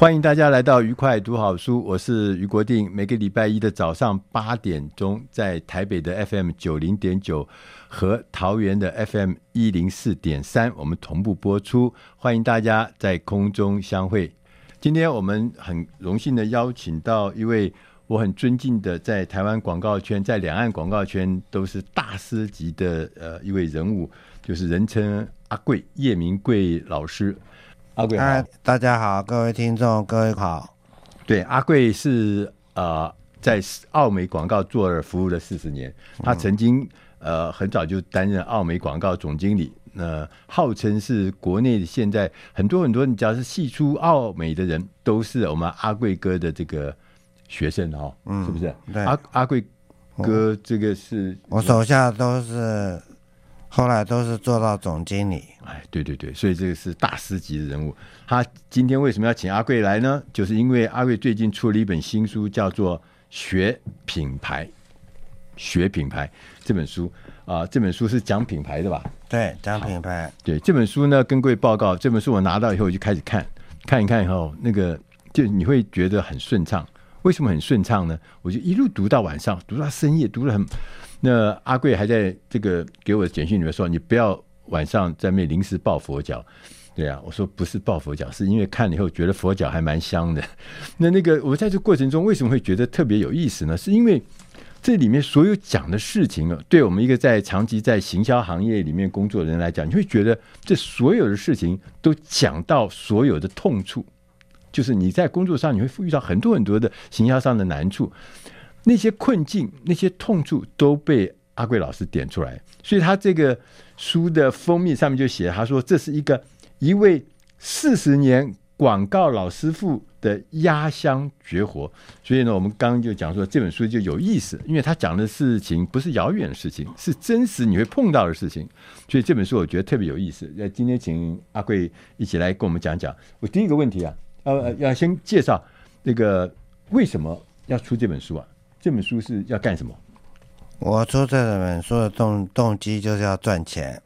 欢迎大家来到愉快读好书，我是俞国定。每个礼拜一的早上八点钟，在台北的 FM 九零点九和桃园的 FM 一零四点三，我们同步播出。欢迎大家在空中相会。今天我们很荣幸的邀请到一位我很尊敬的，在台湾广告圈、在两岸广告圈都是大师级的呃一位人物，就是人称阿贵叶明贵老师。阿贵好，大家好，各位听众，各位好。对，阿贵是呃，在澳美广告做了服务了四十年，他曾经呃很早就担任澳美广告总经理，那、呃、号称是国内现在很多很多，你只要是系出澳美的人，都是我们阿贵哥的这个学生哦，嗯，是不是？对，阿阿贵哥这个是我，我手下都是。后来都是做到总经理，哎，对对对，所以这个是大师级的人物。他今天为什么要请阿贵来呢？就是因为阿贵最近出了一本新书，叫做《学品牌》。学品牌这本书啊、呃，这本书是讲品牌的吧？对，讲品牌。对这本书呢，跟各位报告，这本书我拿到以后我就开始看，看一看以后，那个就你会觉得很顺畅。为什么很顺畅呢？我就一路读到晚上，读到深夜，读了很。那阿贵还在这个给我的简讯里面说：“你不要晚上在那临时抱佛脚。”对啊，我说不是抱佛脚，是因为看了以后觉得佛脚还蛮香的。那那个我在这过程中为什么会觉得特别有意思呢？是因为这里面所有讲的事情啊，对我们一个在长期在行销行业里面工作的人来讲，你会觉得这所有的事情都讲到所有的痛处，就是你在工作上你会遇到很多很多的行销上的难处。那些困境、那些痛处都被阿贵老师点出来，所以他这个书的封面上面就写：“他说这是一个一位四十年广告老师傅的压箱绝活。”所以呢，我们刚刚就讲说这本书就有意思，因为他讲的事情不是遥远的事情，是真实你会碰到的事情。所以这本书我觉得特别有意思。那今天请阿贵一起来跟我们讲讲。我第一个问题啊，呃，要先介绍那个为什么要出这本书啊？这本书是要干什么？我出这本书的动动机就是要赚钱，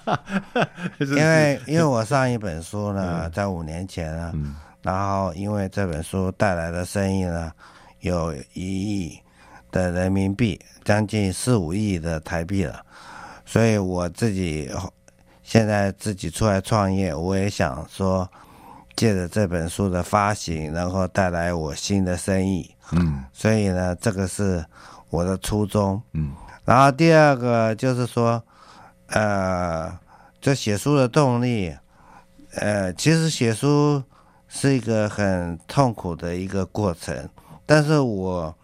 因为因为我上一本书呢，嗯、在五年前呢，嗯、然后因为这本书带来的生意呢，有一亿的人民币，将近四五亿的台币了，所以我自己现在自己出来创业，我也想说，借着这本书的发行，然后带来我新的生意。嗯，所以呢，这个是我的初衷。嗯，然后第二个就是说，呃，这写书的动力，呃，其实写书是一个很痛苦的一个过程。但是我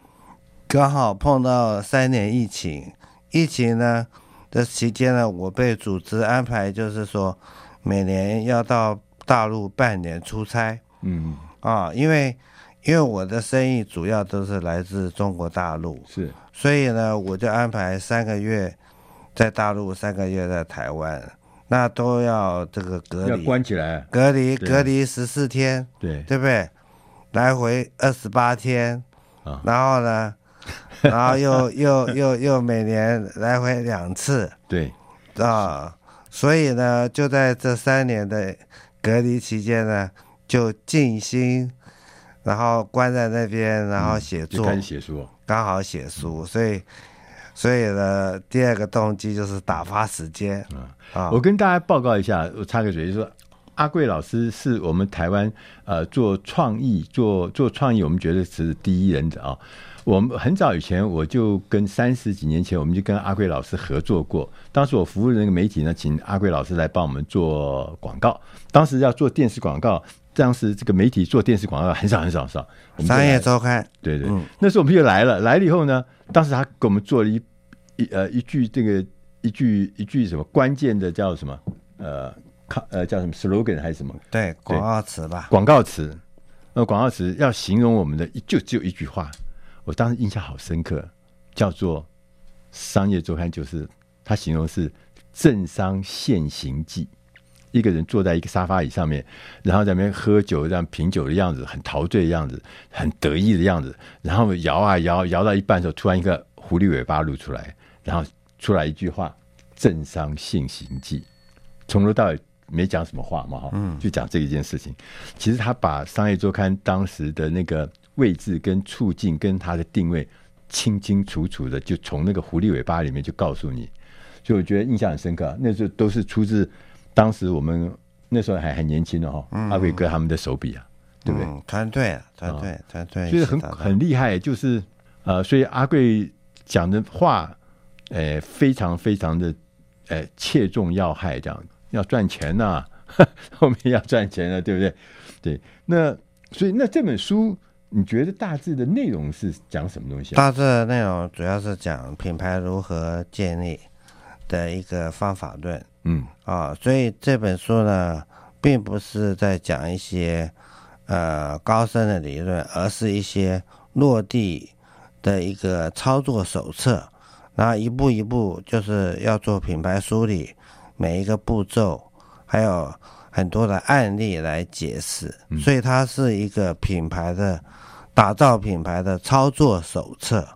刚好碰到三年疫情，疫情呢的期间呢，我被组织安排，就是说每年要到大陆半年出差。嗯，啊，因为。因为我的生意主要都是来自中国大陆，是，所以呢，我就安排三个月在大陆，三个月在台湾，那都要这个隔离，要关起来，隔离隔离十四天，对，对不对？来回二十八天，啊，然后呢，然后又又又又每年来回两次，对，啊，所以呢，就在这三年的隔离期间呢，就静心。然后关在那边，然后写作，嗯、开始写书，刚好写书，所以所以呢，第二个动机就是打发时间。啊，我跟大家报告一下，我插个嘴，就是说阿贵老师是我们台湾呃做创意做做创意，我们觉得是第一人者啊。我们很早以前我就跟三十几年前我们就跟阿贵老师合作过，当时我服务的那个媒体呢，请阿贵老师来帮我们做广告，当时要做电视广告。当时这个媒体做电视广告很少很少很少，商业周刊对对，嗯、那时候我们就来了，来了以后呢，当时他给我们做了一一呃一句这个一句一句什么关键的叫什么呃靠呃叫什么 slogan 还是什么？对，广告词吧，广告词。那广告词要形容我们的就只有一句话，我当时印象好深刻，叫做商业周刊，就是他形容是政商现行记。一个人坐在一个沙发椅上面，然后在那边喝酒，这样品酒的样子，很陶醉的样子，很得意的样子。然后摇啊摇，摇到一半的时候，突然一个狐狸尾巴露出来，然后出来一句话：“政商性行记。”从头到尾没讲什么话嘛，哈，嗯，就讲这一件事情。其实他把《商业周刊》当时的那个位置跟处境跟他的定位清清楚楚的，就从那个狐狸尾巴里面就告诉你。所以我觉得印象很深刻。那时候都是出自。当时我们那时候还很年轻的哈，阿贵哥他们的手笔啊，对不对？团队啊，团队，团队，所以很很厉害。就是呃，所以阿贵讲的话，呃，非常非常的呃切中要害，这样要赚钱呐、啊，后面要赚钱了，对不对？对，那所以那这本书，你觉得大致的内容是讲什么东西、啊？大致的内容主要是讲品牌如何建立的一个方法论。嗯。啊，所以这本书呢，并不是在讲一些呃高深的理论，而是一些落地的一个操作手册，然后一步一步就是要做品牌梳理，每一个步骤，还有很多的案例来解释，所以它是一个品牌的打造品牌的操作手册，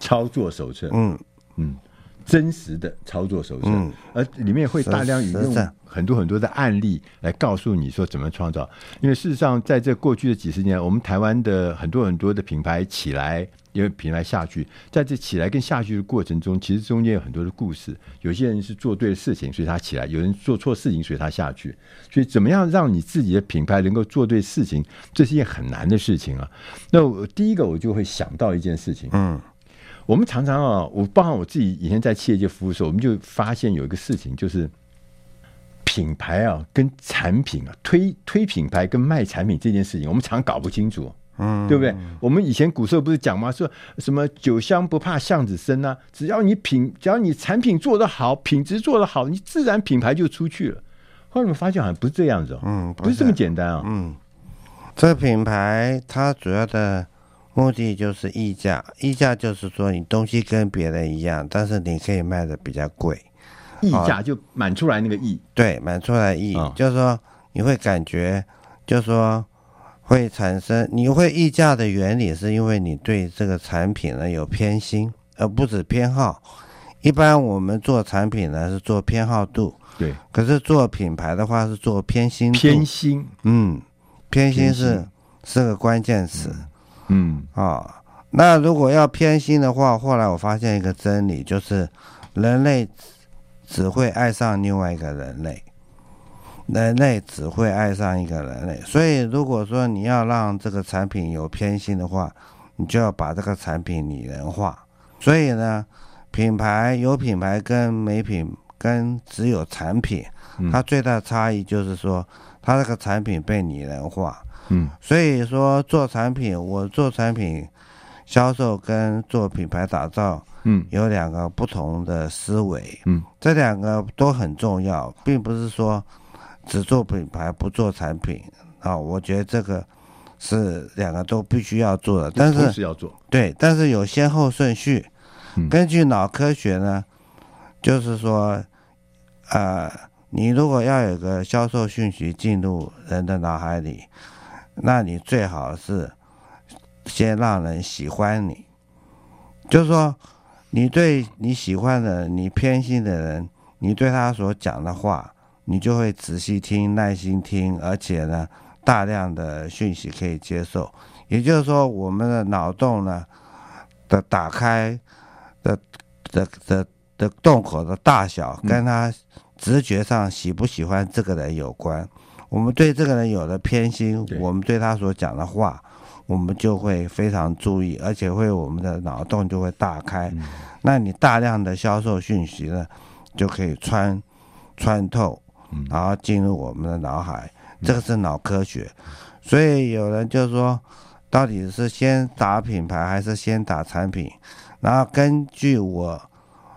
操作手册，嗯。嗯。真实的操作手册，嗯、而里面会大量引用很多很多的案例来告诉你说怎么创造。因为事实上，在这过去的几十年，我们台湾的很多很多的品牌起来，因为品牌下去，在这起来跟下去的过程中，其实中间有很多的故事。有些人是做对的事情，所以他起来；有人做错事情，所以他下去。所以，怎么样让你自己的品牌能够做对事情，这是一件很难的事情啊。那我第一个，我就会想到一件事情，嗯。我们常常啊，我包含我自己以前在企业界服务的时候，我们就发现有一个事情，就是品牌啊跟产品啊，推推品牌跟卖产品这件事情，我们常搞不清楚，嗯，对不对？我们以前古时候不是讲吗？说什么酒香不怕巷子深啊，只要你品，只要你产品做得好，品质做得好，你自然品牌就出去了。后来我们发现好像不是这样子哦，嗯，不是这么简单啊，嗯，这个品牌它主要的。目的就是溢价，溢价就是说你东西跟别人一样，但是你可以卖的比较贵。溢价就满出来那个溢，对，满出来溢，哦、就是说你会感觉，就是说会产生，你会溢价的原理是因为你对这个产品呢有偏心，而不止偏好。一般我们做产品呢是做偏好度，对，可是做品牌的话是做偏心。偏心，嗯，偏心是是个关键词。嗯嗯啊、哦，那如果要偏心的话，后来我发现一个真理，就是人类只会爱上另外一个人类，人类只会爱上一个人类。所以，如果说你要让这个产品有偏心的话，你就要把这个产品拟人化。所以呢，品牌有品牌跟没品跟只有产品，它最大的差异就是说，它这个产品被拟人化。嗯，所以说做产品，我做产品销售跟做品牌打造，嗯，有两个不同的思维，嗯，这两个都很重要，并不是说只做品牌不做产品啊。我觉得这个是两个都必须要做的，但是，是要做，对，但是有先后顺序。根据脑科学呢，就是说，呃，你如果要有个销售讯息进入人的脑海里。那你最好是先让人喜欢你，就是说，你对你喜欢的、你偏心的人，你对他所讲的话，你就会仔细听、耐心听，而且呢，大量的讯息可以接受。也就是说，我们的脑洞呢的打开的的的的洞口的大小，跟他直觉上喜不喜欢这个人有关。我们对这个人有了偏心，我们对他所讲的话，我们就会非常注意，而且会我们的脑洞就会大开。那你大量的销售讯息呢，就可以穿穿透，然后进入我们的脑海。这个是脑科学。所以有人就说，到底是先打品牌还是先打产品？然后根据我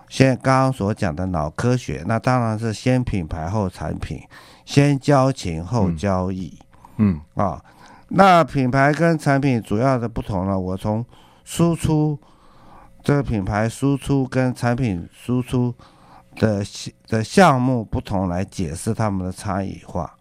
现在刚刚所讲的脑科学，那当然是先品牌后产品，先交情后交易。嗯啊、哦，那品牌跟产品主要的不同呢，我从输出这个品牌输出跟产品输出的的项目不同来解释他们的差异化。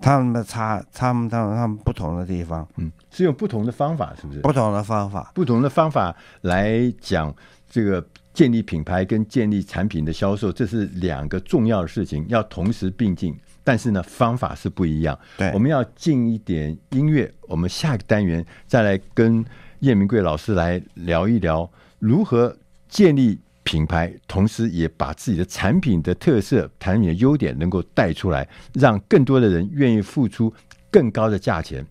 他们的差，他们他们他们不同的地方，嗯，是用不同的方法，是不是？不同的方法，不同的方法来讲这个建立品牌跟建立产品的销售，这是两个重要的事情，要同时并进。但是呢，方法是不一样。对，我们要进一点音乐，我们下一个单元再来跟叶明贵老师来聊一聊如何建立。品牌，同时也把自己的产品的特色、产品的优点能够带出来，让更多的人愿意付出更高的价钱，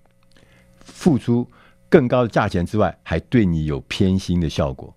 付出更高的价钱之外，还对你有偏心的效果。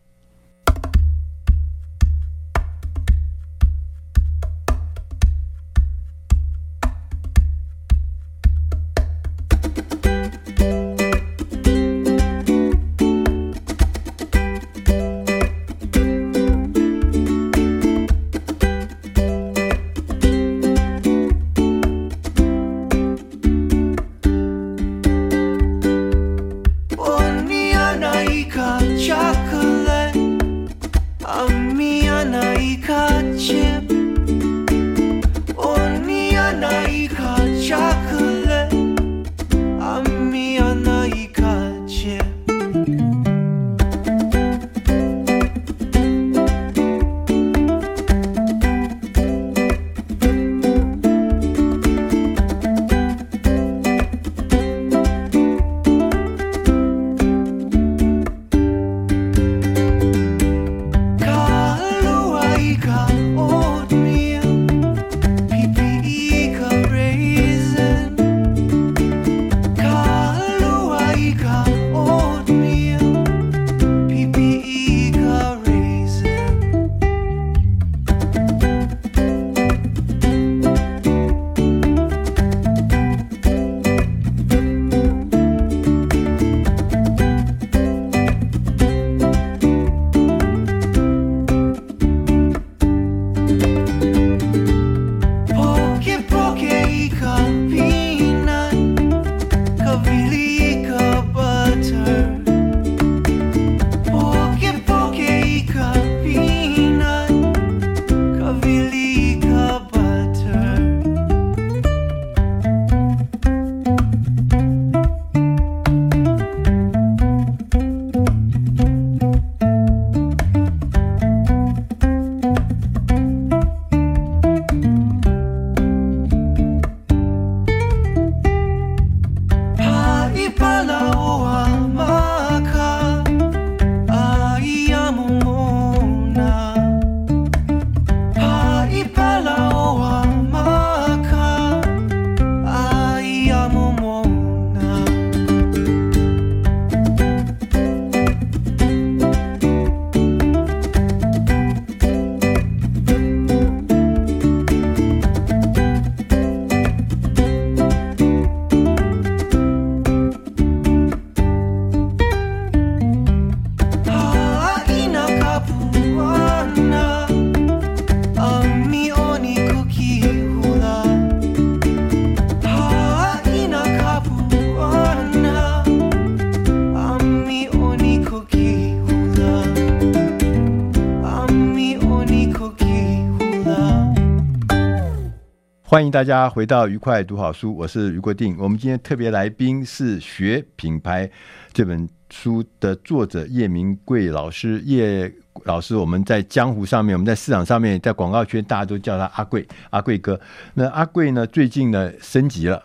大家回到愉快读好书，我是余国定。我们今天特别来宾是《学品牌》这本书的作者叶明贵老师。叶老师，我们在江湖上面，我们在市场上面，在广告圈，大家都叫他阿贵，阿贵哥。那阿贵呢，最近呢升级了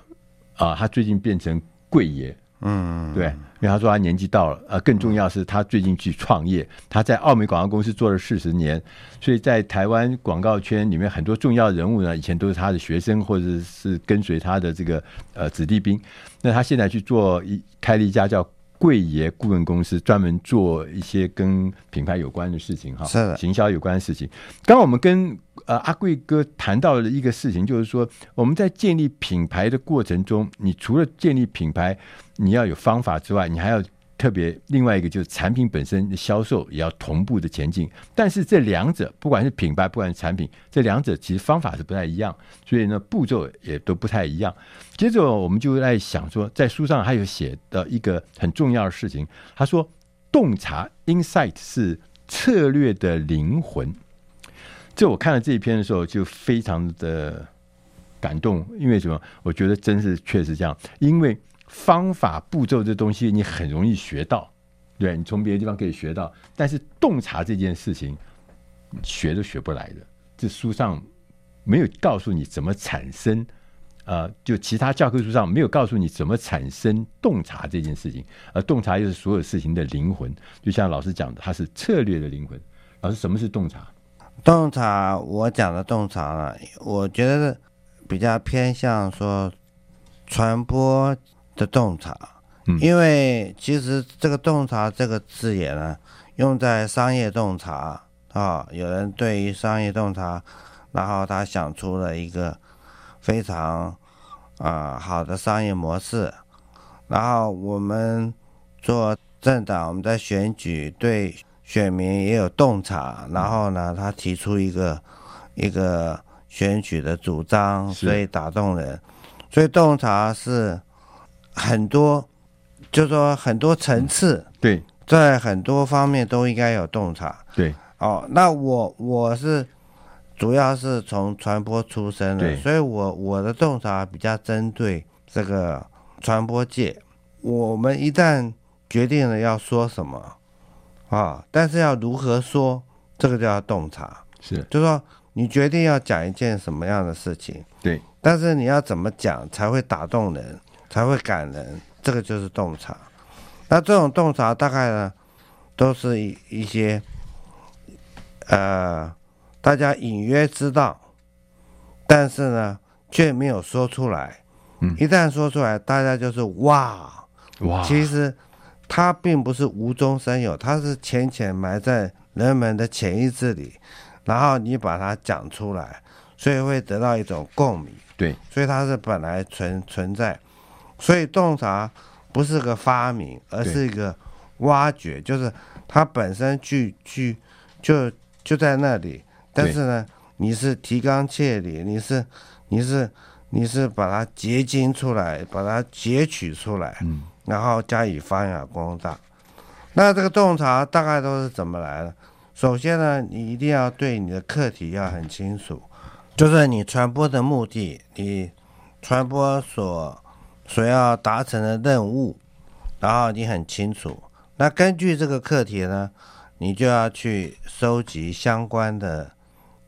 啊，他最近变成贵爷嗯，对，因为他说他年纪到了，呃，更重要是他最近去创业，他在澳美广告公司做了四十年，所以在台湾广告圈里面很多重要人物呢，以前都是他的学生或者是跟随他的这个呃子弟兵。那他现在去做一开了一家叫贵爷顾问公司，专门做一些跟品牌有关的事情哈，是，行销有关的事情。刚刚我们跟呃阿贵哥谈到了一个事情，就是说我们在建立品牌的过程中，你除了建立品牌，你要有方法之外，你还要。特别另外一个就是产品本身的销售也要同步的前进，但是这两者不管是品牌，不管是产品，这两者其实方法是不太一样，所以呢步骤也都不太一样。接着我们就在想说，在书上还有写的一个很重要的事情，他说洞察 insight 是策略的灵魂。这我看了这一篇的时候就非常的感动，因为什么？我觉得真是确实这样，因为。方法步骤这东西你很容易学到，对，你从别的地方可以学到，但是洞察这件事情，学都学不来的。这书上没有告诉你怎么产生，呃，就其他教科书上没有告诉你怎么产生洞察这件事情，而洞察又是所有事情的灵魂。就像老师讲的，它是策略的灵魂。老师，什么是洞察？洞察，我讲的洞察呢，我觉得比较偏向说传播。的洞察，因为其实这个洞察这个字眼呢，用在商业洞察啊，有人对于商业洞察，然后他想出了一个非常啊好的商业模式，然后我们做政党，我们在选举对选民也有洞察，然后呢，他提出一个一个选举的主张，所以打动人，所以洞察是。很多，就说很多层次，对，在很多方面都应该有洞察，对。哦，那我我是主要是从传播出身的，所以我我的洞察比较针对这个传播界。我们一旦决定了要说什么，啊、哦，但是要如何说，这个就要洞察，是，就是说你决定要讲一件什么样的事情，对，但是你要怎么讲才会打动人？才会感人，这个就是洞察。那这种洞察大概呢，都是一一些，呃，大家隐约知道，但是呢，却没有说出来。嗯，一旦说出来，大家就是哇哇。其实它并不是无中生有，它是浅浅埋在人们的潜意识里，然后你把它讲出来，所以会得到一种共鸣。对，所以它是本来存存在。所以洞察不是个发明，而是一个挖掘，就是它本身具具就就在那里，但是呢，你是提纲挈领，你是你是你是把它结晶出来，把它截取出来，嗯，然后加以发扬光大。那这个洞察大概都是怎么来的？首先呢，你一定要对你的课题要很清楚，就是你传播的目的，你传播所。所要达成的任务，然后你很清楚。那根据这个课题呢，你就要去收集相关的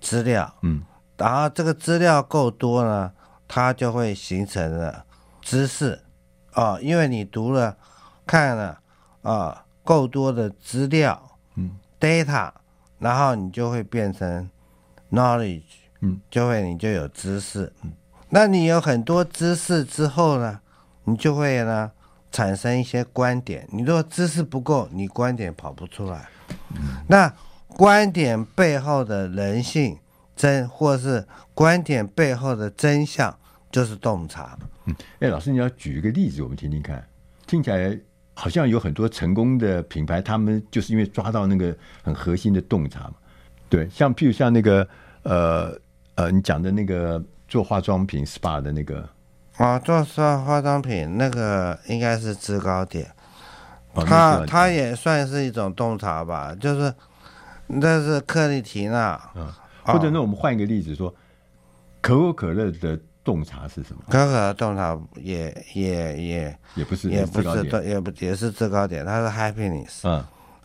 资料。嗯，然后这个资料够多呢，它就会形成了知识。哦，因为你读了、看了啊够多的资料，嗯，data，然后你就会变成 knowledge，嗯，就会你就有知识。嗯，那你有很多知识之后呢？你就会呢产生一些观点。你如果知识不够，你观点跑不出来。那观点背后的人性真，或是观点背后的真相，就是洞察。嗯，哎，老师，你要举一个例子，我们听听看。听起来好像有很多成功的品牌，他们就是因为抓到那个很核心的洞察嘛。对，像譬如像那个呃呃，你讲的那个做化妆品 SPA 的那个。啊，做化化妆品那个应该是制高点，它它也算是一种洞察吧，就是那是克丽缇娜，嗯，或者那我们换一个例子说，可口可乐的洞察是什么？可口可乐洞察也也也也不是也不是对，也不也是制高点，它是 happiness，嗯，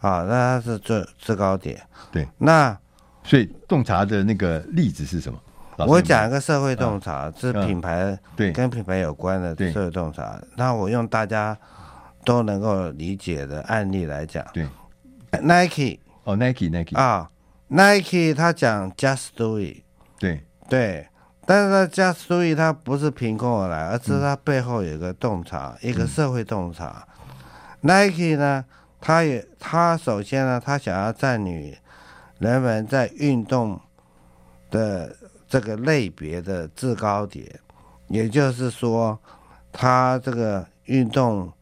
啊，那它是制制高点，对，那所以洞察的那个例子是什么？我讲一个社会洞察，是品牌对。跟品牌有关的社会洞察。那我用大家都能够理解的案例来讲，对，Nike。哦，Nike，Nike。啊，Nike 他讲 Just Do It，对。对，但是呢，Just Do It 它不是凭空而来，而是它背后有一个洞察，嗯、一个社会洞察。嗯、Nike 呢，他也他首先呢，他想要占领人们在运动的这个类别的制高点，也就是说，他这个运动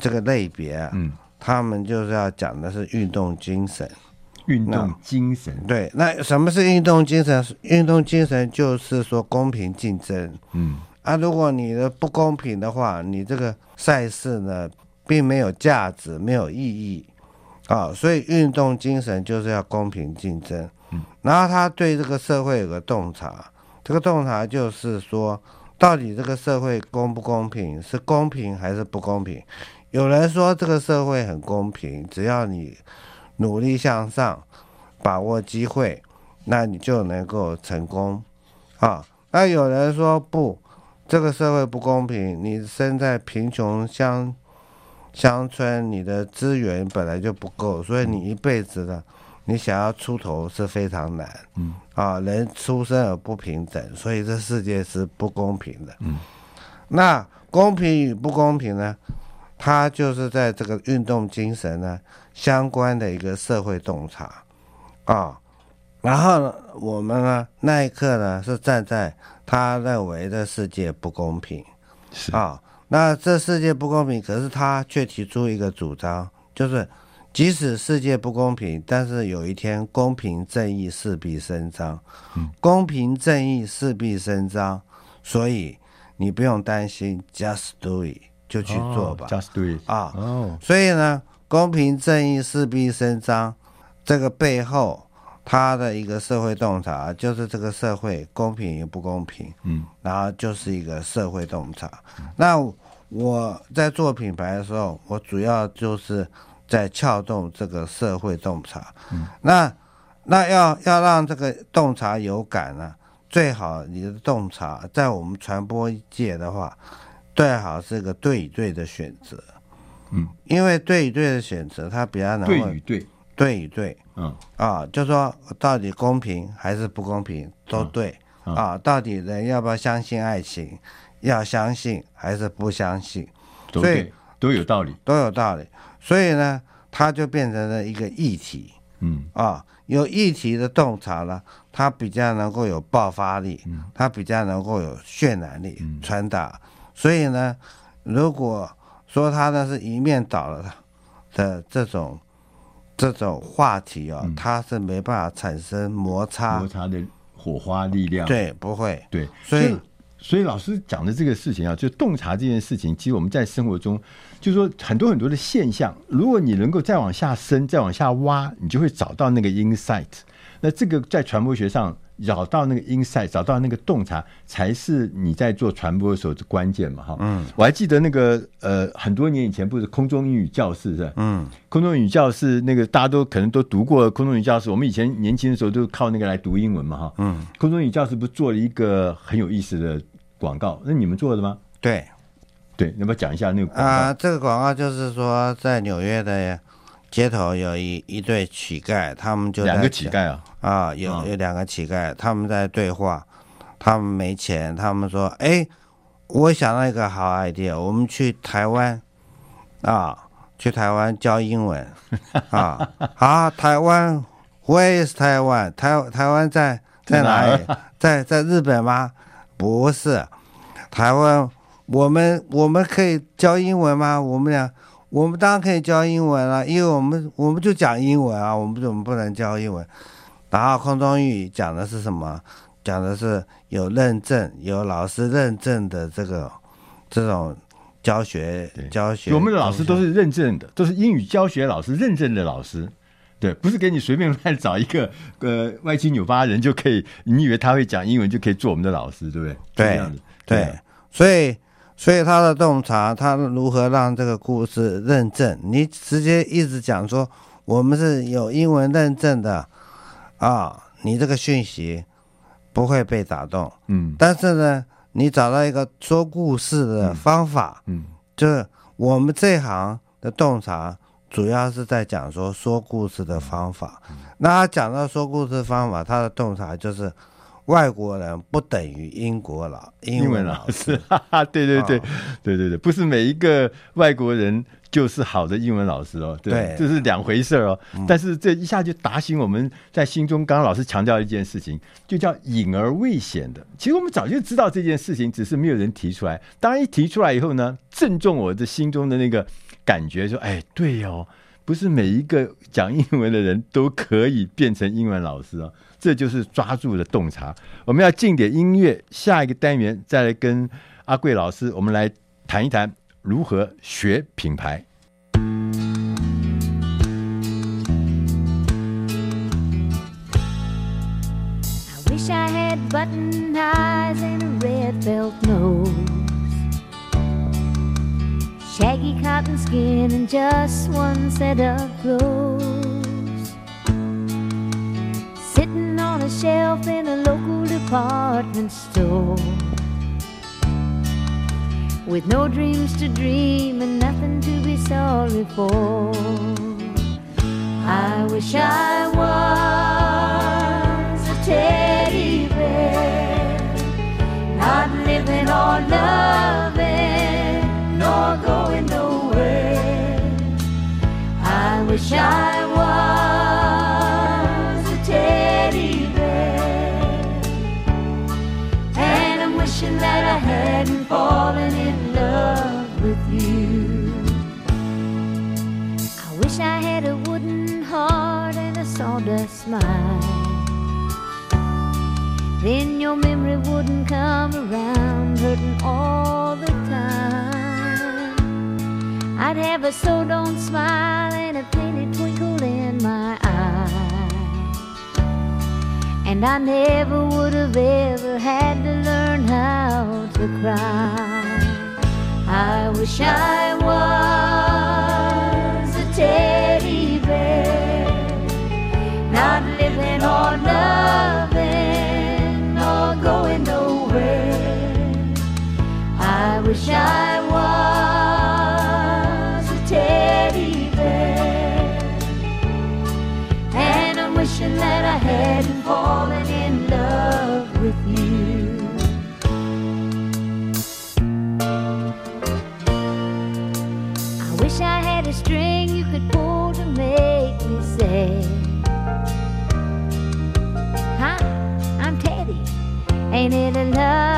这个类别啊，嗯，他们就是要讲的是运动精神，运动精神，对，那什么是运动精神？运动精神就是说公平竞争，嗯，啊，如果你的不公平的话，你这个赛事呢，并没有价值，没有意义，啊，所以运动精神就是要公平竞争。嗯然后他对这个社会有个洞察，这个洞察就是说，到底这个社会公不公平，是公平还是不公平？有人说这个社会很公平，只要你努力向上，把握机会，那你就能够成功啊。那有人说不，这个社会不公平，你生在贫穷乡乡村，你的资源本来就不够，所以你一辈子的。你想要出头是非常难，嗯啊，人出生而不平等，所以这世界是不公平的，嗯。那公平与不公平呢？它就是在这个运动精神呢相关的一个社会洞察啊。然后呢，我们呢那一刻呢是站在他认为的世界不公平，是啊。那这世界不公平，可是他却提出一个主张，就是。即使世界不公平，但是有一天公平正义势必伸张。嗯，公平正义势必伸张，所以你不用担心，just do it，就去做吧。Oh, just do it 啊，哦，所以呢，公平正义势必伸张，这个背后它的一个社会洞察，就是这个社会公平与不公平。嗯，然后就是一个社会洞察。嗯，那我在做品牌的时候，我主要就是。在撬动这个社会洞察，嗯、那那要要让这个洞察有感呢、啊，最好你的洞察在我们传播界的话，最好是个对与对的选择，嗯，因为对与对的选择，它比较能够对与对，对与对，嗯。啊，就说到底公平还是不公平都对，啊，到底人要不要相信爱情，要相信还是不相信，所以都有道理，都有道理。所以呢，它就变成了一个议题，嗯。啊，有议题的洞察呢，它比较能够有爆发力，嗯，它比较能够有渲染力传达。所以呢，如果说他呢是一面倒了的这种这种话题啊，它是没办法产生摩擦摩擦的火花力量，对，不会，对，所以。所以老师讲的这个事情啊，就洞察这件事情，其实我们在生活中，就是说很多很多的现象，如果你能够再往下深、再往下挖，你就会找到那个 insight。那这个在传播学上找到那个 insight，找到那个洞察，才是你在做传播的时候的关键嘛，哈。嗯。我还记得那个呃，很多年以前不是空中英语教室是吧？嗯。空中英语教室那个大家都可能都读过空中英语教室，我们以前年轻的时候都靠那个来读英文嘛，哈。嗯。空中英语教室不是做了一个很有意思的。广告，那你们做的吗？对，对，要不要讲一下那个广告？啊，这个广告就是说，在纽约的街头有一一对乞丐，他们就两个乞丐啊，啊，有有两个乞丐，他们在对话，他们没钱，他们说，哎，我想到一个好 idea，我们去台湾啊，去台湾教英文啊，好，台湾，Where is 台湾？台台湾在在哪里？在在日本吗？不是，台湾，我们我们可以教英文吗？我们俩，我们当然可以教英文了，因为我们我们就讲英文啊，我们怎么不能教英文？然后空中英语讲的是什么？讲的是有认证、有老师认证的这个这种教学教学。我们的老师都是认证的，都是英语教学老师认证的老师。对，不是给你随便乱找一个呃歪七扭八人就可以，你以为他会讲英文就可以做我们的老师，对不对？对，对，所以所以他的洞察，他如何让这个故事认证？你直接一直讲说我们是有英文认证的啊，你这个讯息不会被打动。嗯，但是呢，你找到一个说故事的方法，嗯，就是。我们这一行的洞察主要是在讲说说故事的方法。那他讲到说故事方法，他的洞察就是外国人不等于英国老英文老师。哈哈，对对对，哦、对对对，不是每一个外国人。就是好的英文老师哦，对，对这是两回事哦。嗯、但是这一下就打醒我们在心中。刚刚老师强调一件事情，就叫隐而未显的。其实我们早就知道这件事情，只是没有人提出来。当然一提出来以后呢，正中我的心中的那个感觉，说：“哎，对哦，不是每一个讲英文的人都可以变成英文老师哦。”这就是抓住了洞察。我们要进点音乐，下一个单元再来跟阿贵老师，我们来谈一谈。如何学品牌？I wish I had button eyes and a red felt nose, shaggy cotton skin and just one set of clothes. A shelf in a local department store. with no dreams to dream and nothing to be sorry for. I wish I was a teddy bear, not living or loving, nor going nowhere. I wish I hadn't and a sawdust smile. Then your memory wouldn't come around, hurting all the time. I'd have a so don't smile and a painted twinkle in my And I never would have ever had to learn how to cry. I wish I was a teddy bear not living or loving or going nowhere. I wish I was a teddy bear, and I'm wishing that I hadn't fallen in love with you. I wish I had a string you could pull to make me say. Hi, I'm Teddy, ain't it a lovely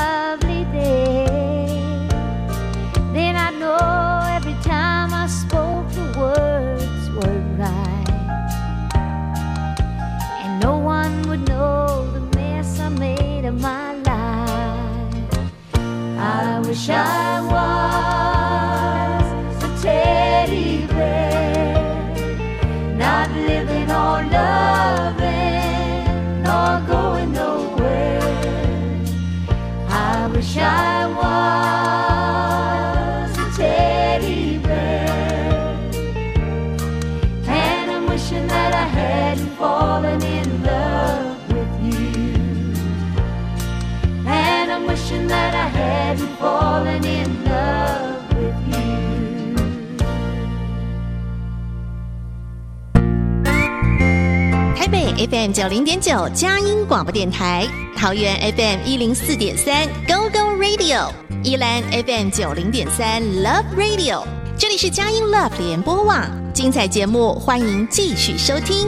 台北 FM 九零点九佳音广播电台。桃园 FM 一零四点三 Go Go Radio，宜兰 FM 九零点三 Love Radio，这里是佳音 Love 联播网，精彩节目欢迎继续收听。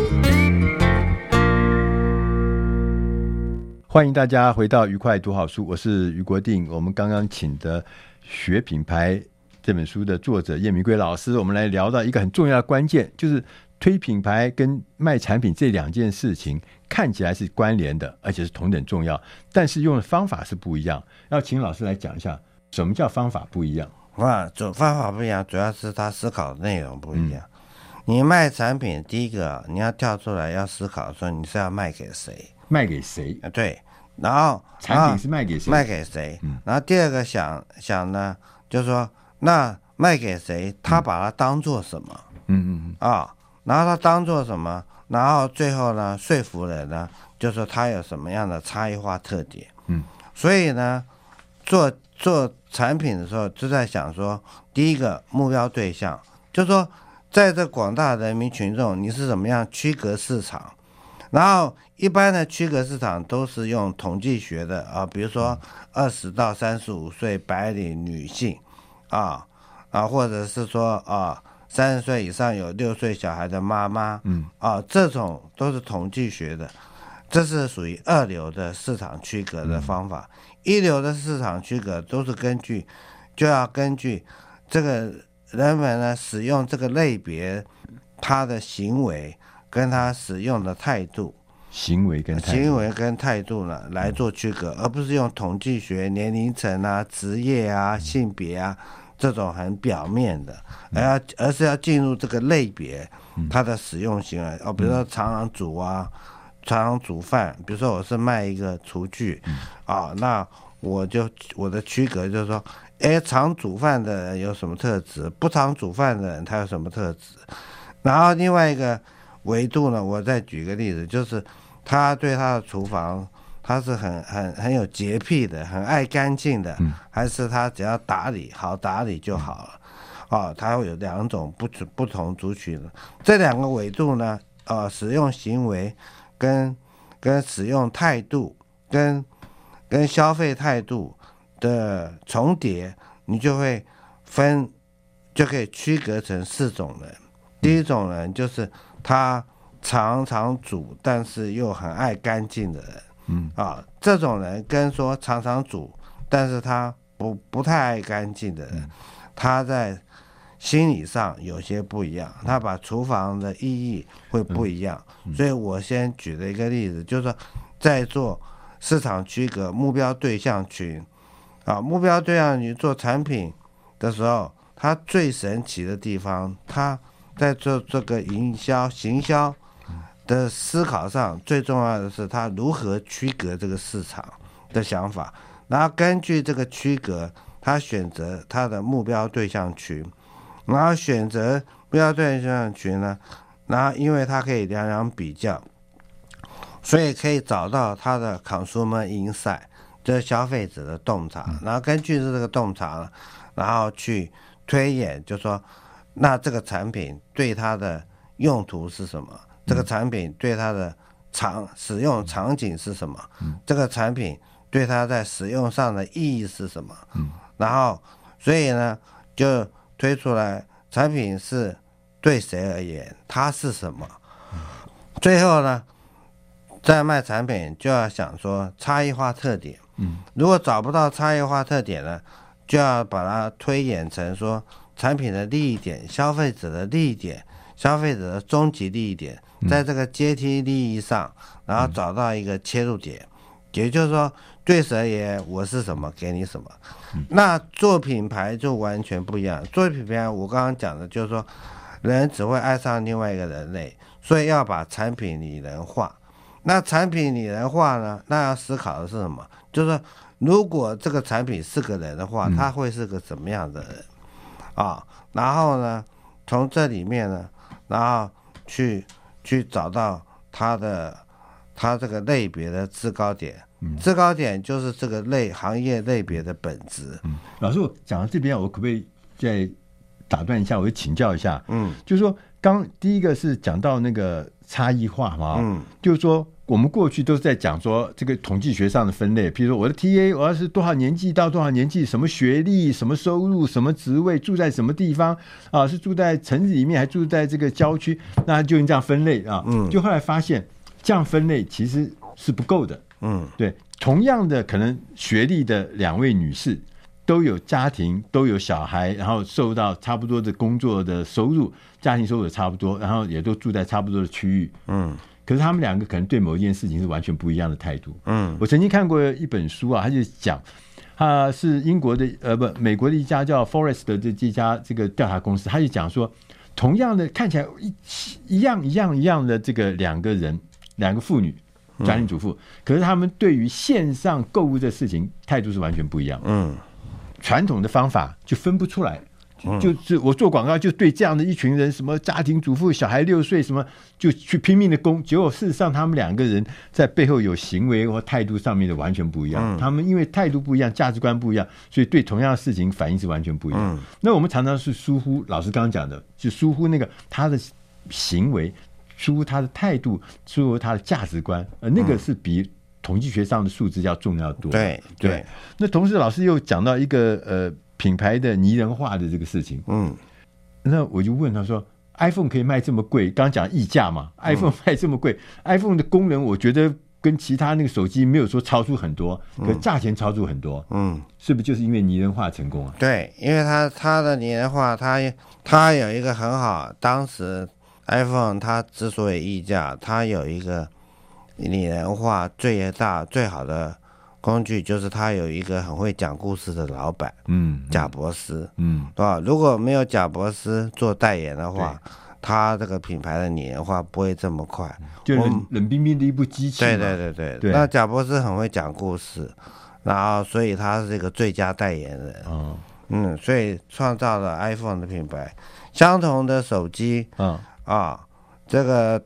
欢迎大家回到愉快读好书，我是于国定。我们刚刚请的《学品牌》这本书的作者叶明贵老师，我们来聊到一个很重要的关键，就是推品牌跟卖产品这两件事情。看起来是关联的，而且是同等重要，但是用的方法是不一样。要请老师来讲一下，什么叫方法不一样？啊，主方法不一样，主要是他思考的内容不一样。嗯、你卖产品，第一个你要跳出来要思考说你是要卖给谁？卖给谁？啊，对。然后产品是卖给谁？卖给谁？嗯、然后第二个想想呢，就是说那卖给谁？他把它当做什么？嗯嗯嗯。啊，然后他当做什么？然后最后呢，说服人呢，就是说他有什么样的差异化特点。嗯，所以呢，做做产品的时候，就在想说，第一个目标对象，就是说，在这广大人民群众，你是怎么样区隔市场？然后一般的区隔市场都是用统计学的啊，比如说二十到三十五岁白领女性啊啊，或者是说啊三十岁以上有六岁小孩的妈妈，嗯。啊，这种都是统计学的，这是属于二流的市场区隔的方法。一流的市场区隔都是根据，就要根据这个人们呢使用这个类别，他的行为跟他使用的态度，行为跟行为跟态度呢来做区隔，而不是用统计学、年龄层啊、职业啊、性别啊这种很表面的，而要而是要进入这个类别，它的使用行为哦，比如说常常煮啊。常常煮饭，比如说我是卖一个厨具，嗯、啊，那我就我的区隔就是说，哎，常煮饭的人有什么特质？不常煮饭的人他有什么特质？然后另外一个维度呢，我再举个例子，就是他对他的厨房，他是很很很有洁癖的，很爱干净的，嗯、还是他只要打理好打理就好了？哦，他会有两种不不同族群的这两个维度呢，呃，使用行为。跟跟使用态度，跟跟消费态度的重叠，你就会分，就可以区隔成四种人。第一种人就是他常常煮，但是又很爱干净的人。嗯。啊，这种人跟说常常煮，但是他不不太爱干净的人，他在。心理上有些不一样，他把厨房的意义会不一样，所以我先举了一个例子，就是说在做市场区隔目标对象群啊，目标对象群做产品的时候，它最神奇的地方，它在做这个营销行销的思考上，最重要的是他如何区隔这个市场的想法，然后根据这个区隔，他选择他的目标对象群。然后选择目标对象群呢，然后因为它可以两两比较，所以可以找到他的 consumer insight，这消费者的洞察。然后根据这个洞察，然后去推演，就说那这个产品对它的用途是什么？这个产品对它的场使用场景是什么？这个产品对它在使用上的意义是什么？然后所以呢就。推出来产品是对谁而言？它是什么？最后呢，在卖产品就要想说差异化特点。嗯，如果找不到差异化特点呢，就要把它推演成说产品的利益点、消费者的利益点、消费者的终极利益点，在这个阶梯利益上，然后找到一个切入点，也就是说。对谁而言，我是什么，给你什么。那做品牌就完全不一样。做品牌，我刚刚讲的就是说，人只会爱上另外一个人类，所以要把产品拟人化。那产品拟人化呢？那要思考的是什么？就是说，如果这个产品是个人的话，他会是个什么样的人啊？然后呢，从这里面呢，然后去去找到它的它这个类别的制高点。制高点就是这个类行业类别的本质。嗯，老师，我讲到这边，我可不可以再打断一下？我就请教一下。嗯，就是说，刚第一个是讲到那个差异化嘛。嗯，就是说，我们过去都是在讲说这个统计学上的分类，比如说我的 TA，我要是多少年纪到多少年纪，什么学历，什么收入，什么职位，住在什么地方啊？是住在城市里面，还住在这个郊区？那就用这样分类啊。嗯，就后来发现这样分类其实是不够的。嗯，对，同样的可能学历的两位女士都有家庭，都有小孩，然后受到差不多的工作的收入，家庭收入也差不多，然后也都住在差不多的区域。嗯，可是他们两个可能对某一件事情是完全不一样的态度。嗯，我曾经看过一本书啊，他就讲，他是英国的呃不美国的一家叫 Forest 的这这家这个调查公司，他就讲说，同样的看起来一一样一样一样的这个两个人，两个妇女。家庭主妇，可是他们对于线上购物这事情态度是完全不一样。嗯，传统的方法就分不出来就是我做广告就对这样的一群人，什么家庭主妇、小孩六岁，什么就去拼命的攻，结果事实上他们两个人在背后有行为或态度上面的完全不一样。嗯、他们因为态度不一样，价值观不一样，所以对同样的事情反应是完全不一样。嗯、那我们常常是疏忽，老师刚刚讲的，就疏忽那个他的行为，疏忽他的态度，疏忽他的价值观，呃那个是比统计学上的数字要重要多。对对。对那同时，老师又讲到一个呃。品牌的拟人化的这个事情，嗯，那我就问他说：“iPhone 可以卖这么贵？刚刚讲溢价嘛，iPhone 卖这么贵，嗯，iPhone 的功能我觉得跟其他那个手机没有说超出很多，可价钱超出很多，嗯，是不是就是因为拟人化成功啊？对，因为它它的拟人化，它它有一个很好，当时 iPhone 它之所以溢价，它有一个拟人化最大最好的。工具就是他有一个很会讲故事的老板，嗯，贾伯斯，嗯，对吧？如果没有贾伯斯做代言的话，他这个品牌的年化不会这么快，就冷冷冰冰的一部机器。对对对对，对那贾伯斯很会讲故事，然后所以他是一个最佳代言人，哦、嗯，所以创造了 iPhone 的品牌。相同的手机，嗯啊，这个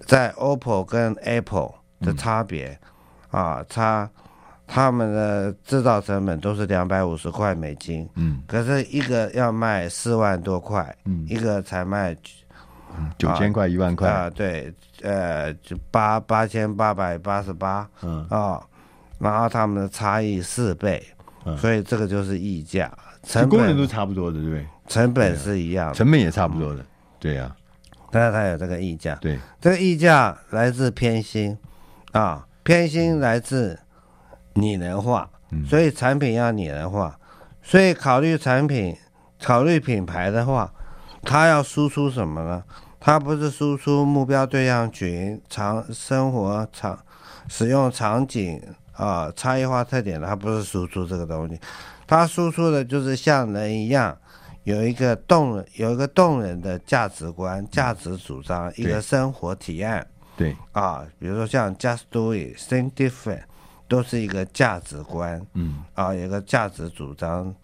在 OPPO 跟 Apple 的差别。嗯啊，差他们的制造成本都是两百五十块美金，嗯，可是一个要卖四万多块，嗯，一个才卖九千块一万块。啊，对，呃，就八八千八百八十八，嗯。啊，然后他们的差异四倍，嗯，所以这个就是溢价，成本功人都差不多的，对不对？成本是一样的，成本也差不多的，对呀，但是它有这个溢价，对，这个溢价来自偏心啊。偏心来自拟人化，所以产品要拟人化，所以考虑产品、考虑品牌的话，它要输出什么呢？它不是输出目标对象群、场生活场使用场景啊、差异化特点，它不是输出这个东西，它输出的就是像人一样，有一个动有一个动人的价值观、价值主张、一个生活体验。对。啊，比如说像 Just Do It, Think Different，都是一个价值观，嗯，啊，有一个价值主张，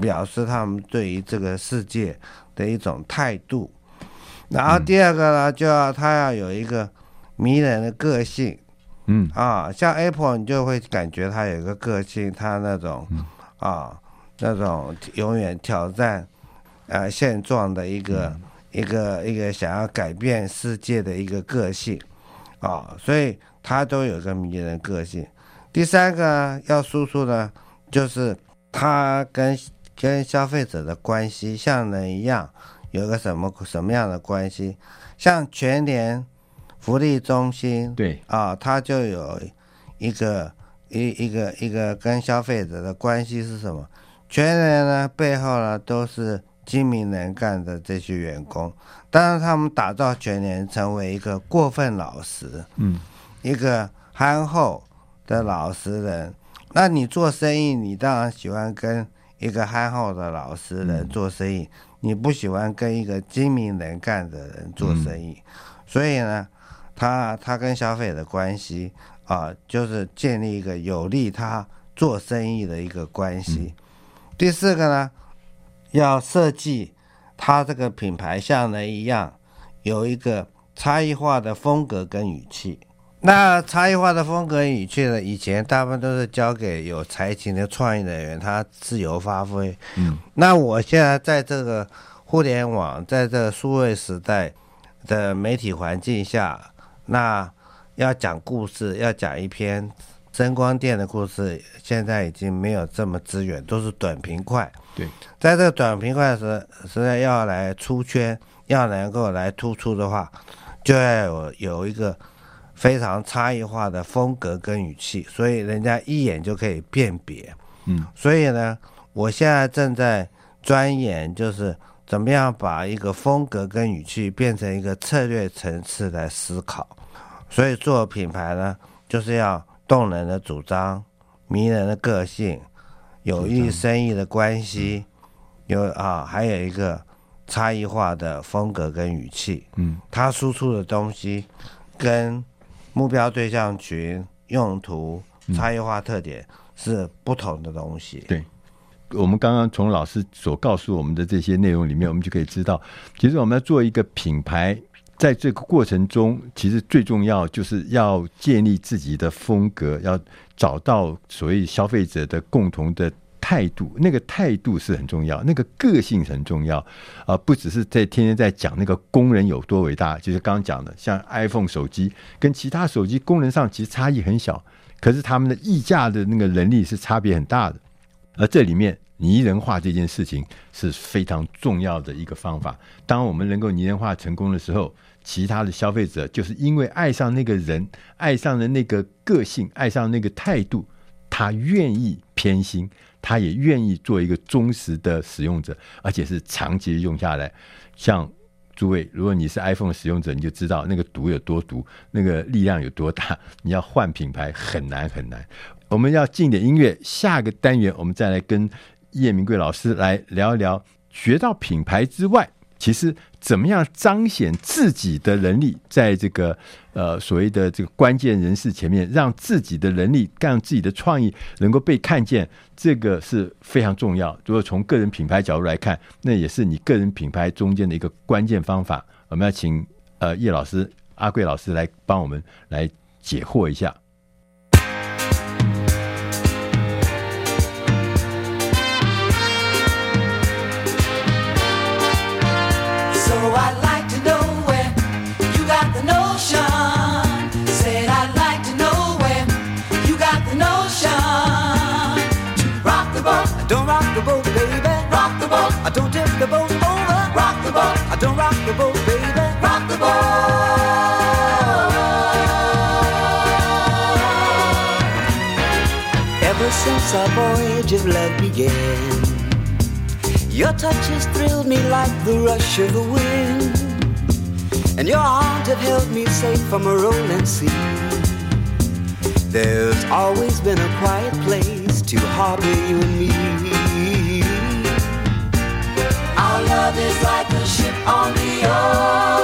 表示他们对于这个世界的一种态度。然后第二个呢，就要他要有一个迷人的个性，嗯，啊，像 Apple，你就会感觉他有一个个性，他那种，啊，那种永远挑战，呃，现状的一个。一个一个想要改变世界的一个个性，啊、哦，所以他都有个迷人个性。第三个要输出的，就是他跟跟消费者的关系像人一样，有个什么什么样的关系？像全联福利中心，对啊，他、哦、就有一个一一个一个跟消费者的关系是什么？全联呢背后呢都是。精明能干的这些员工，当然他们打造全联成为一个过分老实，嗯，一个憨厚的老实人。那你做生意，你当然喜欢跟一个憨厚的老实人做生意，你不喜欢跟一个精明能干的人做生意。所以呢，他他跟消费的关系啊，就是建立一个有利他做生意的一个关系。第四个呢？要设计它这个品牌像人一样，有一个差异化的风格跟语气。那差异化的风格语气呢？以前大部分都是交给有才情的创意人员，他自由发挥。嗯，那我现在在这个互联网，在这个数位时代的媒体环境下，那要讲故事，要讲一篇声光电的故事，现在已经没有这么资源，都是短平快。对，在这个短平快时，实在要来出圈，要能够来突出的话，就要有有一个非常差异化的风格跟语气，所以人家一眼就可以辨别。嗯，所以呢，我现在正在钻研，就是怎么样把一个风格跟语气变成一个策略层次来思考。所以做品牌呢，就是要动人的主张，迷人的个性。有益生意的关系，有啊，还有一个差异化的风格跟语气，嗯，他输出的东西跟目标对象群、用途、差异化特点是不同的东西。对，我们刚刚从老师所告诉我们的这些内容里面，我们就可以知道，其实我们要做一个品牌，在这个过程中，其实最重要就是要建立自己的风格，要找到所谓消费者的共同的。态度，那个态度是很重要，那个个性很重要啊！不只是在天天在讲那个工人有多伟大，就是刚刚讲的，像 iPhone 手机跟其他手机功能上其实差异很小，可是他们的溢价的那个能力是差别很大的。而这里面拟人化这件事情是非常重要的一个方法。当我们能够拟人化成功的时候，其他的消费者就是因为爱上那个人，爱上了那个个性，爱上那个态度，他愿意偏心。他也愿意做一个忠实的使用者，而且是长期用下来。像诸位，如果你是 iPhone 使用者，你就知道那个毒有多毒，那个力量有多大。你要换品牌很难很难。我们要进点音乐，下个单元我们再来跟叶明贵老师来聊一聊，学到品牌之外。其实，怎么样彰显自己的能力，在这个呃所谓的这个关键人士前面，让自己的能力、让自己的创意能够被看见，这个是非常重要。如果从个人品牌角度来看，那也是你个人品牌中间的一个关键方法。我们要请呃叶老师、阿贵老师来帮我们来解惑一下。Since our voyage of love began, your touch has thrilled me like the rush of the wind, and your arms have held me safe from a rolling sea. There's always been a quiet place to harbor you and me. Our love is like a ship on the ocean.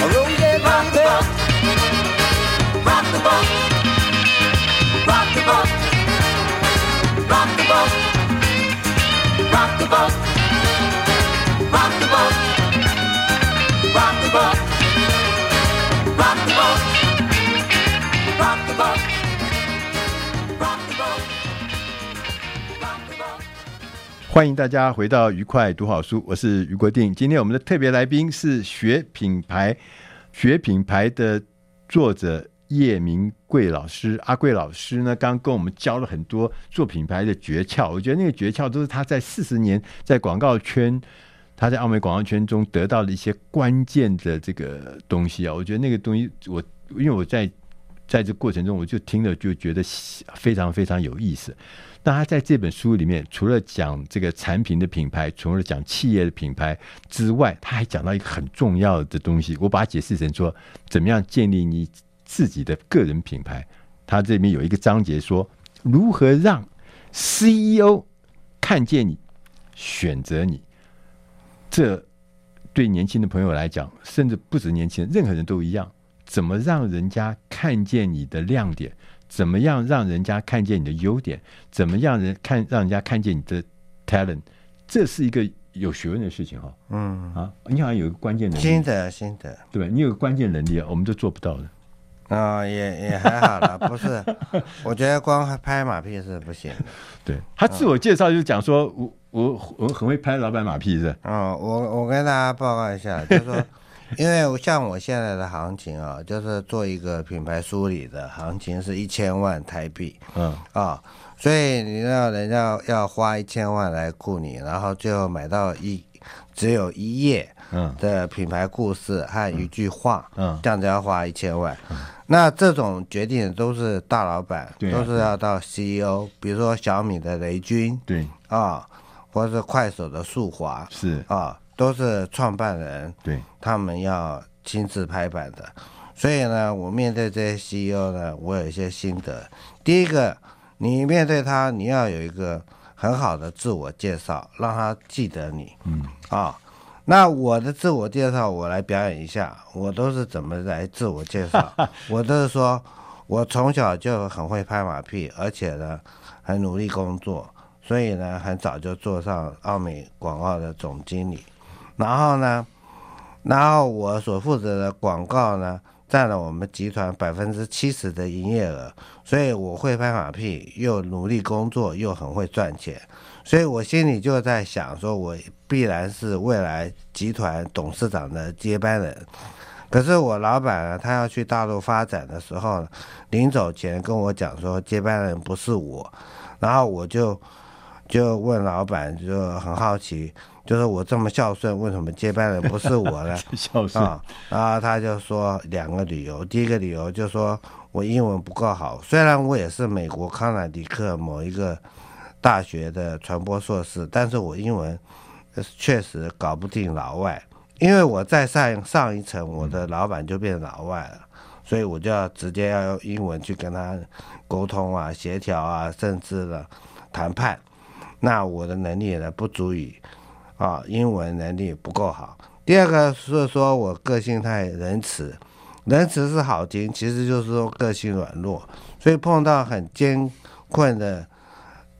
欢迎大家回到愉快读好书，我是余国定。今天我们的特别来宾是学品牌、学品牌的作者叶明贵老师。阿贵老师呢，刚跟我们教了很多做品牌的诀窍。我觉得那个诀窍都是他在四十年在广告圈，他在澳美广告圈中得到的一些关键的这个东西啊。我觉得那个东西，我因为我在。在这过程中，我就听了就觉得非常非常有意思。那他在这本书里面，除了讲这个产品的品牌，除了讲企业的品牌之外，他还讲到一个很重要的东西，我把它解释成说，怎么样建立你自己的个人品牌。他这边有一个章节说，如何让 CEO 看见你，选择你。这对年轻的朋友来讲，甚至不止年轻人，任何人都一样。怎么让人家看见你的亮点？怎么样让人家看见你的优点？怎么样人看让人家看见你的 talent？这是一个有学问的事情哈。嗯啊，你好像有一个关键能力，新的新的，对吧？你有个关键能力啊，我们都做不到的。啊、哦，也也还好啦，不是？我觉得光拍马屁是不行的。对，他自我介绍就讲说，我我我很会拍老板马屁是。哦，我我跟大家报告一下，就是说。因为像我现在的行情啊，就是做一个品牌梳理的行情是一千万台币，嗯啊，所以你要人家要花一千万来雇你，然后最后买到一只有一页嗯的品牌故事和一句话，嗯，这样子要花一千万，那这种决定都是大老板，都是要到 CEO，比如说小米的雷军，对啊，或者是快手的速滑，是啊。都是创办人，对，他们要亲自拍板的，所以呢，我面对这些 CEO 呢，我有一些心得。第一个，你面对他，你要有一个很好的自我介绍，让他记得你。嗯啊、哦，那我的自我介绍，我来表演一下，我都是怎么来自我介绍？我都是说，我从小就很会拍马屁，而且呢，很努力工作，所以呢，很早就做上奥美广告的总经理。然后呢，然后我所负责的广告呢，占了我们集团百分之七十的营业额，所以我会拍马屁，又努力工作，又很会赚钱，所以我心里就在想，说我必然是未来集团董事长的接班人。可是我老板呢，他要去大陆发展的时候，临走前跟我讲说，接班人不是我，然后我就就问老板，就很好奇。就是我这么孝顺，为什么接班人不是我呢？孝顺啊，然后他就说两个理由。第一个理由就是说我英文不够好，虽然我也是美国康乃狄克某一个大学的传播硕士，但是我英文确实搞不定老外。因为我再上上一层，我的老板就变老外了，所以我就要直接要用英文去跟他沟通啊、协调啊，甚至的谈判。那我的能力呢，不足以。啊，英文能力不够好。第二个是说我个性太仁慈，仁慈是好听，其实就是说个性软弱，所以碰到很艰困的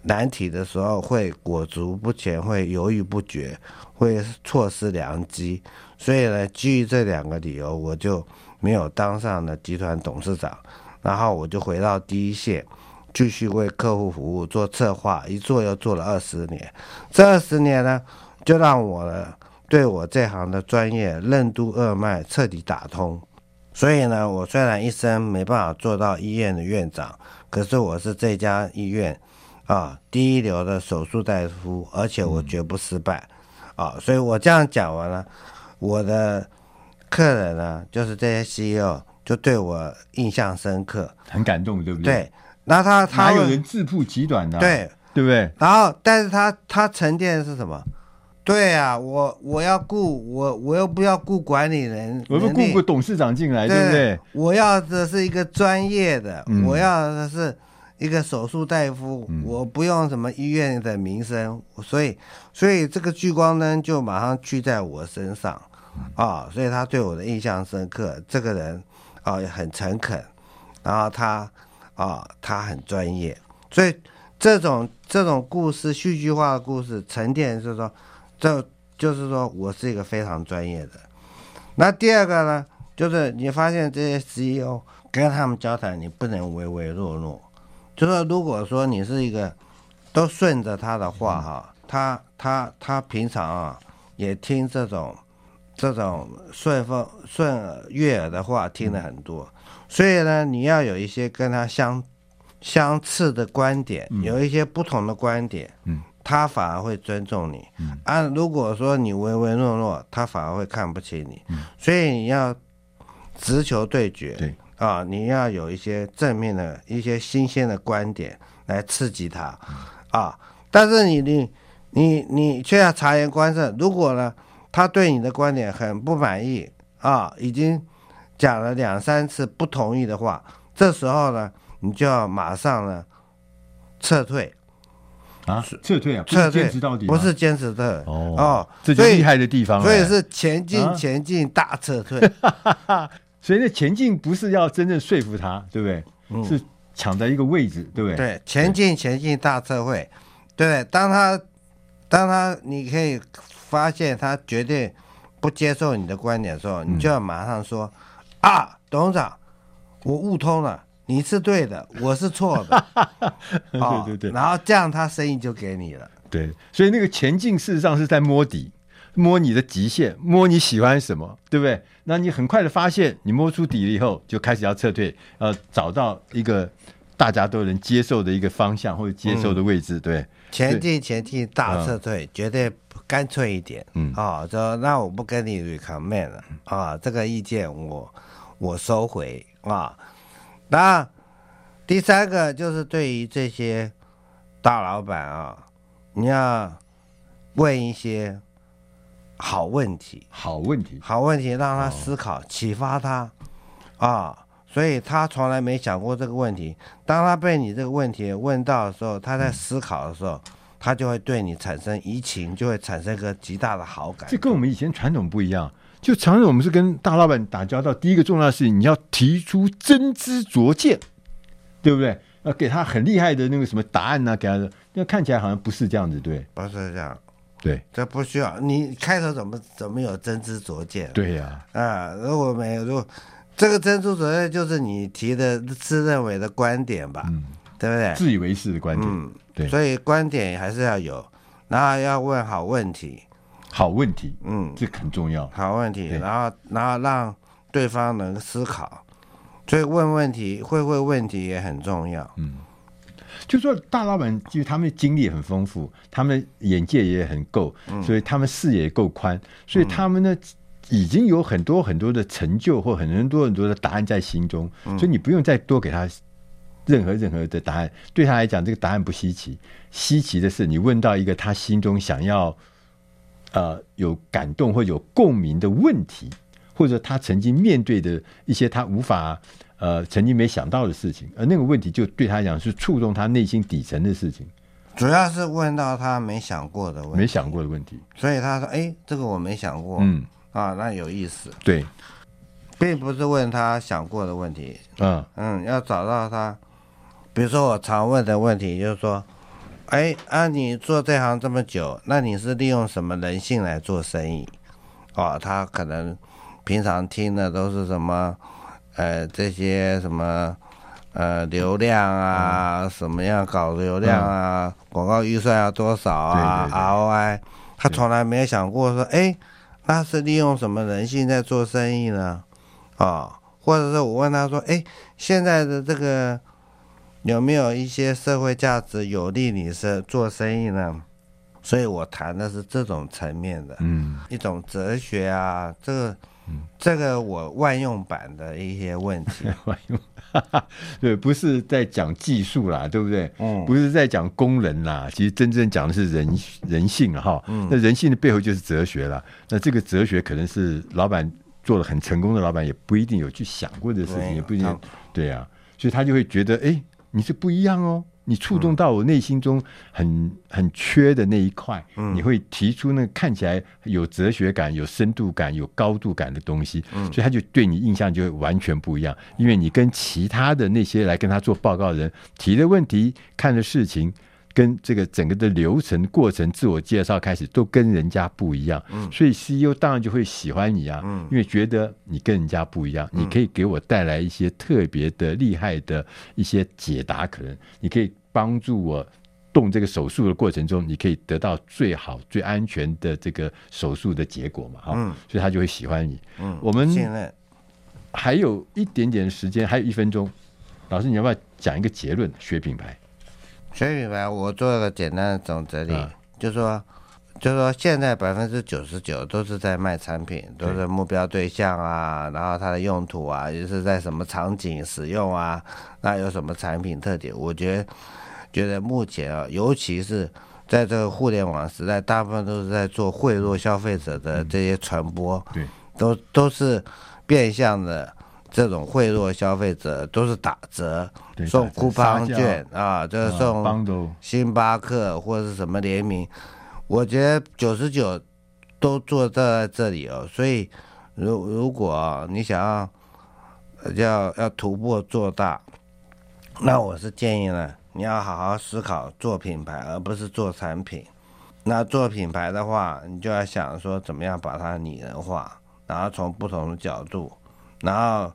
难题的时候会裹足不前，会犹豫不决，会错失良机。所以呢，基于这两个理由，我就没有当上了集团董事长，然后我就回到第一线，继续为客户服务，做策划，一做又做了二十年。这二十年呢，就让我对我这行的专业任督二脉彻底打通，所以呢，我虽然一生没办法做到医院的院长，可是我是这家医院啊第一流的手术大夫，而且我绝不失败啊！所以我这样讲完了，我的客人呢，就是这些 CEO 就对我印象深刻，很感动，对不对？对，那他他还有人自曝极短的，对对不对？然后，但是他他沉淀的是什么？对啊，我我要雇我我又不要雇管理人，我不雇个董事长进来，对，对不对？我要的是一个专业的，嗯、我要的是一个手术大夫，嗯、我不用什么医院的名声，所以所以这个聚光灯就马上聚在我身上啊、哦，所以他对我的印象深刻。这个人啊、哦、很诚恳，然后他啊、哦、他很专业，所以这种这种故事戏剧化的故事沉淀就是说。这就是说我是一个非常专业的。那第二个呢，就是你发现这些 CEO 跟他们交谈，你不能唯唯诺诺。就是说如果说你是一个都顺着他的话哈，他他他平常啊也听这种这种顺风顺悦耳的话听了很多，所以呢，你要有一些跟他相相似的观点，有一些不同的观点，嗯。他反而会尊重你，嗯、啊，如果说你唯唯诺诺，他反而会看不起你，嗯、所以你要直球对决，对啊，你要有一些正面的一些新鲜的观点来刺激他啊。但是你你你你却要察言观色，如果呢，他对你的观点很不满意啊，已经讲了两三次不同意的话，这时候呢，你就要马上呢撤退。啊，撤退啊，撤退，坚持到底，不是坚持的哦哦，这就厉害的地方，所以是前进，前进，大撤退。所以那前进不是要真正说服他，对不对？嗯、是抢在一个位置，对不对？对，前进，前进，大撤退。对，当他，当他，你可以发现他绝对不接受你的观点的时候，你就要马上说、嗯、啊，董事长，我悟通了。你是对的，我是错的，哦、对对对，然后这样他生意就给你了。对，所以那个前进事实上是在摸底，摸你的极限，摸你喜欢什么，对不对？那你很快的发现，你摸出底了以后，就开始要撤退，呃，找到一个大家都能接受的一个方向或者接受的位置，嗯、对，前进前进大撤退，嗯、绝对干脆一点，嗯，啊、哦，说那我不跟你 recommend 了。啊，这个意见我我收回。啊。那第三个就是对于这些大老板啊，你要问一些好问题，好问题，好问题，让他思考，哦、启发他啊。所以他从来没想过这个问题。当他被你这个问题问到的时候，他在思考的时候，嗯、他就会对你产生移情，就会产生一个极大的好感。这跟我们以前传统不一样。就常常我们是跟大老板打交道，第一个重要的事情，你要提出真知灼见，对不对？要给他很厉害的那个什么答案呢、啊？给他的，那看起来好像不是这样子，对？不是这样，对，这不需要。你开头怎么怎么有真知灼见？对呀、啊，啊，如果没有，如果这个真知灼见就是你提的自认为的观点吧，嗯，对不对？自以为是的观点，嗯，对。所以观点还是要有，然后要问好问题。好问题，嗯，这很重要。好问题，然后然后让对方能思考，所以问问题、会问问题也很重要。嗯，就说大老板，其实他们的经历很丰富，他们眼界也很够，所以他们视野够宽，所以他们呢已经有很多很多的成就或很多很多的答案在心中，所以你不用再多给他任何任何的答案。对他来讲，这个答案不稀奇，稀奇的是你问到一个他心中想要。呃，有感动或有共鸣的问题，或者他曾经面对的一些他无法呃曾经没想到的事情，而那个问题就对他讲是触动他内心底层的事情。主要是问到他没想过的问题，没想过的问题，所以他说：“哎，这个我没想过。”嗯啊，那有意思。对，并不是问他想过的问题。嗯嗯，要找到他，比如说我常问的问题，就是说。哎，啊，你做这行这么久，那你是利用什么人性来做生意？哦，他可能平常听的都是什么，呃，这些什么，呃，流量啊，嗯、什么样搞流量啊，嗯、广告预算要多少啊，ROI，他从来没有想过说，哎，那是利用什么人性在做生意呢？啊、哦，或者是我问他说，哎，现在的这个。有没有一些社会价值有利你是做生意呢？所以我谈的是这种层面的，嗯，一种哲学啊，这个，嗯，这个我万用版的一些问题，万用，对，不是在讲技术啦，对不对？嗯，不是在讲功能啦，其实真正讲的是人人性哈，嗯，那人性的背后就是哲学啦。那这个哲学可能是老板做了很成功的老板也不一定有去想过的事情，也不一定，对呀，所以他就会觉得，哎。你是不一样哦，你触动到我内心中很很缺的那一块，嗯，你会提出那个看起来有哲学感、有深度感、有高度感的东西，嗯，所以他就对你印象就会完全不一样，因为你跟其他的那些来跟他做报告的人提的问题、看的事情。跟这个整个的流程过程、自我介绍开始都跟人家不一样，嗯，所以 CEO 当然就会喜欢你啊，嗯，因为觉得你跟人家不一样，嗯，你可以给我带来一些特别的厉害的一些解答，可能你可以帮助我动这个手术的过程中，你可以得到最好、最安全的这个手术的结果嘛，哈，嗯，所以他就会喜欢你，嗯，我们现在。还有一点点时间，还有一分钟，老师你要不要讲一个结论？学品牌。学品牌，我做一个简单的总整理，啊、就是说，就是说现在百分之九十九都是在卖产品，都是目标对象啊，然后它的用途啊，也是在什么场景使用啊，那有什么产品特点？我觉得，觉得目前啊，尤其是在这个互联网时代，大部分都是在做贿赂消费者的这些传播，对，都都是变相的这种贿赂消费者，都是打折送 coupon 券啊，就是送星巴克或者是什么联名。我觉得九十九都做在这里哦，所以如如果你想要要要突破做大，那我是建议呢，你要好好思考做品牌，而不是做产品。那做品牌的话，你就要想说怎么样把它拟人化，然后从不同的角度，然后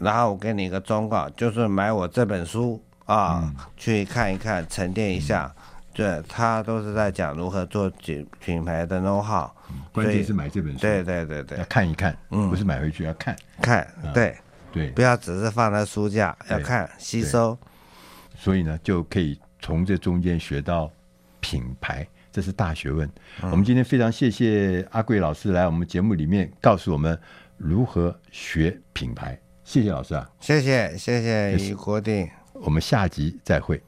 然后我给你一个忠告，就是买我这本书啊，嗯、去看一看，沉淀一下。嗯。对，他都是在讲如何做品品牌的 know how，关键是买这本书，对对对对，要看一看，嗯，不是买回去要看。看，对。对，不要只是放在书架，要看吸收。所以呢，就可以从这中间学到品牌，这是大学问。我们今天非常谢谢阿贵老师来我们节目里面告诉我们如何学品牌，谢谢老师啊，谢谢谢谢于国定，我们下集再会。